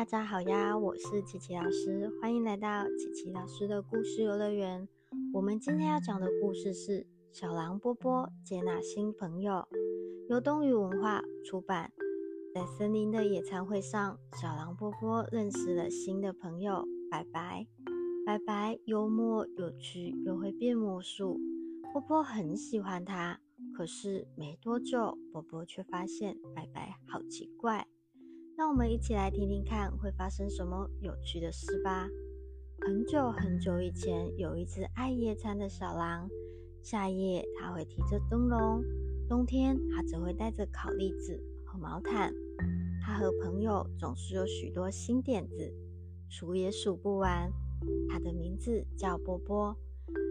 大家好呀，我是琪琪老师，欢迎来到琪琪老师的故事游乐园。我们今天要讲的故事是《小狼波波接纳新朋友》，由东宇文化出版。在森林的野餐会上，小狼波波认识了新的朋友白白。白白幽默有趣，又会变魔术，波波很喜欢他。可是没多久，波波却发现白白好奇怪。让我们一起来听听看会发生什么有趣的事吧。很久很久以前，有一只爱野餐的小狼。夏夜，它会提着灯笼；冬天，它只会带着烤栗子和毛毯。它和朋友总是有许多新点子，数也数不完。它的名字叫波波。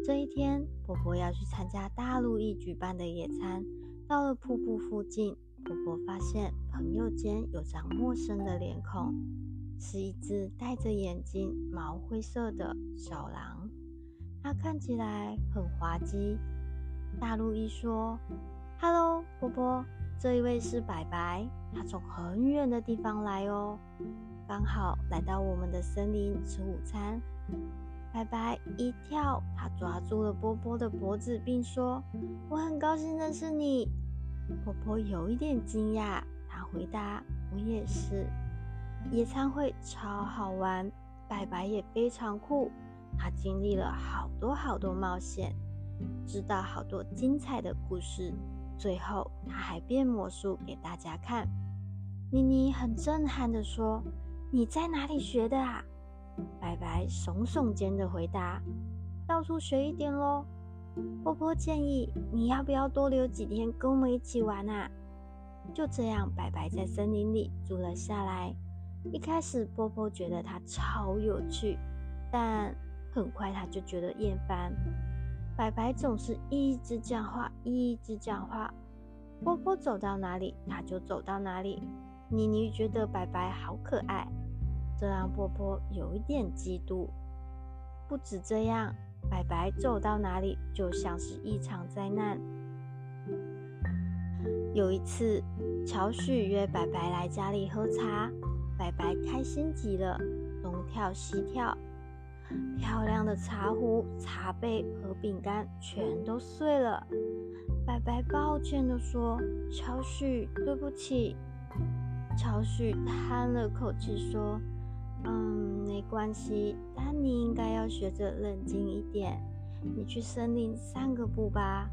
这一天，波波要去参加大陆一举办的野餐。到了瀑布附近。波波发现朋友间有张陌生的脸孔，是一只戴着眼镜、毛灰色的小狼。它看起来很滑稽。大陆一说：“Hello，波波，这一位是白白，他从很远的地方来哦，刚好来到我们的森林吃午餐。”白白一跳，他抓住了波波的脖子，并说：“我很高兴认识你。”婆婆有一点惊讶，她回答：“我也是。”野餐会超好玩，白白也非常酷。他经历了好多好多冒险，知道好多精彩的故事。最后，他还变魔术给大家看。妮妮很震撼地说：“你在哪里学的啊？”白白耸耸肩的回答：“到处学一点喽。”波波建议：“你要不要多留几天跟我们一起玩啊？”就这样，白白在森林里住了下来。一开始，波波觉得他超有趣，但很快他就觉得厌烦。白白总是一直讲话，一直讲话。波波走到哪里，他就走到哪里。妮妮觉得白白好可爱，这让波波有一点嫉妒。不止这样。白白走到哪里，就像是一场灾难。有一次，乔许约白白来家里喝茶，白白开心极了，东跳西跳，漂亮的茶壶、茶杯和饼干全都碎了。白白抱歉地说：“乔许，对不起。”乔许叹了口气说。关系，但你应该要学着冷静一点。你去森林散个步吧。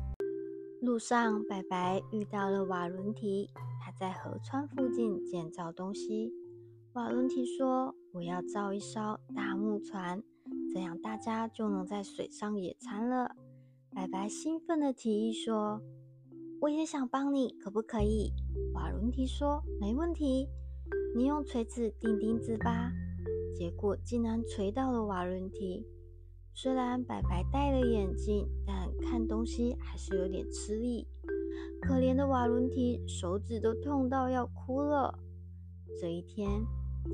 路上，白白遇到了瓦伦提，他在河川附近建造东西。瓦伦提说：“我要造一艘大木船，这样大家就能在水上野餐了。”白白兴奋地提议说：“我也想帮你，可不可以？”瓦伦提说：“没问题，你用锤子钉钉子吧。”结果竟然锤到了瓦伦提。虽然白白戴了眼镜，但看东西还是有点吃力。可怜的瓦伦提手指都痛到要哭了。这一天，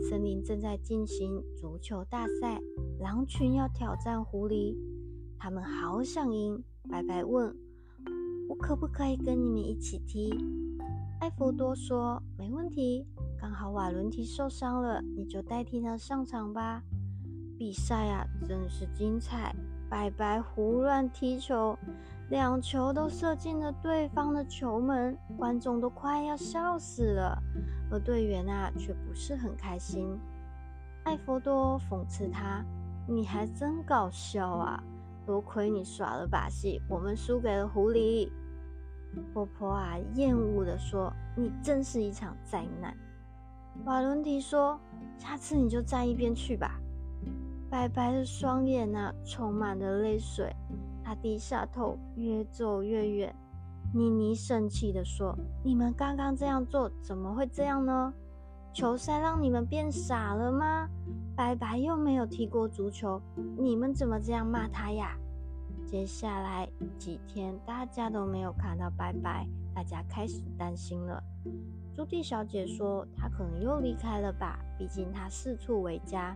森林正在进行足球大赛，狼群要挑战狐狸，他们好想赢。白白问：“我可不可以跟你们一起踢？”艾佛多说：“没问题。”刚好瓦伦提受伤了，你就代替他上场吧。比赛啊，真是精彩！白白胡乱踢球，两球都射进了对方的球门，观众都快要笑死了，而队员啊却不是很开心。艾佛多讽刺他：“你还真搞笑啊！多亏你耍了把戏，我们输给了狐狸。”婆婆啊，厌恶地说：“你真是一场灾难。”瓦伦提说：“下次你就站一边去吧。”白白的双眼呐，充满了泪水。他低下头，越走越远。妮妮生气地说：“你们刚刚这样做，怎么会这样呢？球赛让你们变傻了吗？白白又没有踢过足球，你们怎么这样骂他呀？”接下来几天，大家都没有看到白白，大家开始担心了。朱棣小姐说：“她可能又离开了吧，毕竟她四处为家。”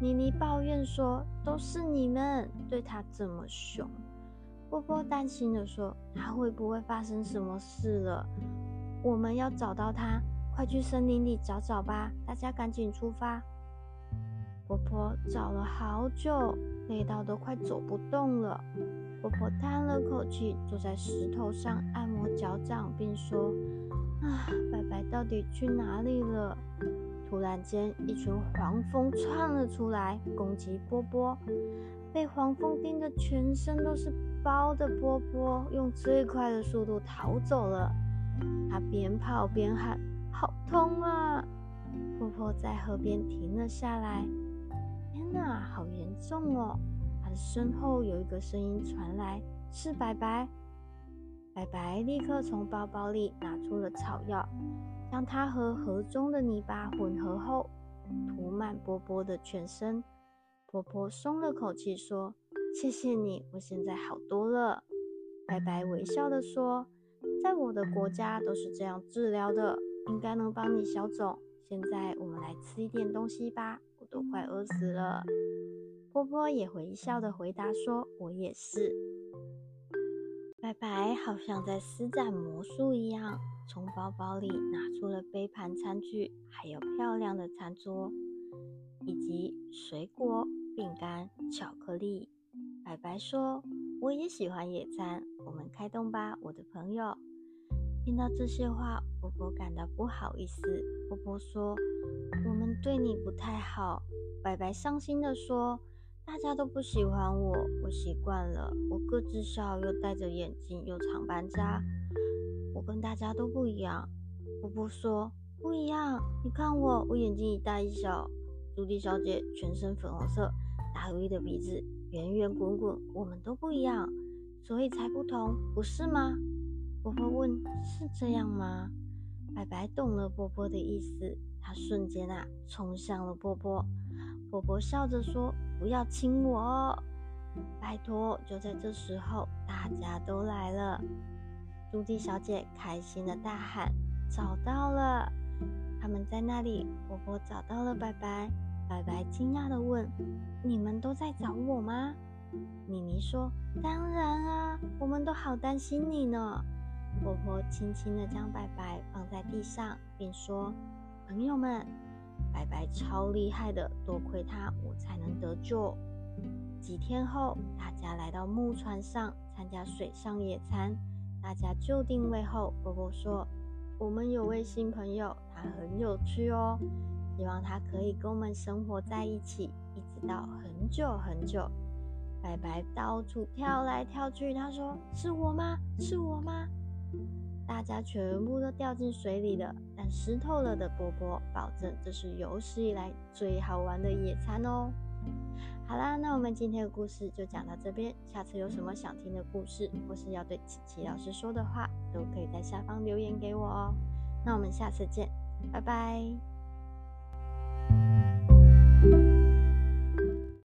妮妮抱怨说：“都是你们对她这么凶。”波波担心地说：“她会不会发生什么事了？我们要找到她，快去森林里找找吧！大家赶紧出发！”波波找了好久，累到都快走不动了。婆婆叹了口气，坐在石头上按摩脚掌，并说：“啊，白白到底去哪里了？”突然间，一群黄蜂窜了出来，攻击波波。被黄蜂叮得全身都是包的波波，用最快的速度逃走了。他边跑边喊：“好痛啊！”婆婆在河边停了下来。天哪，好严重哦！身后有一个声音传来：“是白白。”白白立刻从包包里拿出了草药，将它和河中的泥巴混合后，涂满波波的全身。婆婆松了口气说：“谢谢你，我现在好多了。”白白微笑的说：“在我的国家都是这样治疗的，应该能帮你消肿。现在我们来吃一点东西吧，我都快饿死了。”波波也微笑的回答说：“我也是。”白白好像在施展魔术一样，从包包里拿出了杯盘餐具，还有漂亮的餐桌，以及水果、饼干、巧克力。白白说：“我也喜欢野餐，我们开动吧，我的朋友。”听到这些话，波波感到不好意思。波波说：“我们对你不太好。”白白伤心地说。大家都不喜欢我，我习惯了。我个子小，又戴着眼镜，又长班扎，我跟大家都不一样。波波说：“不一样，你看我，我眼睛一大一小。”朱迪小姐全身粉红色，大如意的鼻子，圆圆滚滚，我们都不一样，所以才不同，不是吗？波波问：“是这样吗？”白白懂了波波的意思，他瞬间啊，冲向了波波。波波笑着说。不要亲我，拜托！就在这时候，大家都来了。朱迪小姐开心的大喊：“找到了！”他们在那里。婆婆找到了白白。白白惊讶的问：“你们都在找我吗？”妮妮说：“当然啊，我们都好担心你呢。”婆婆轻轻的将白白放在地上，并说：“朋友们。”白白超厉害的，多亏他，我才能得救。几天后，大家来到木船上参加水上野餐。大家就定位后，波波说：“我们有位新朋友，他很有趣哦，希望他可以跟我们生活在一起，一直到很久很久。”白白到处跳来跳去，他说：“是我吗？是我吗？”大家全部都掉进水里了，但湿透了的波波保证这是有史以来最好玩的野餐哦。好啦，那我们今天的故事就讲到这边，下次有什么想听的故事，或是要对琪琪老师说的话，都可以在下方留言给我哦。那我们下次见，拜拜。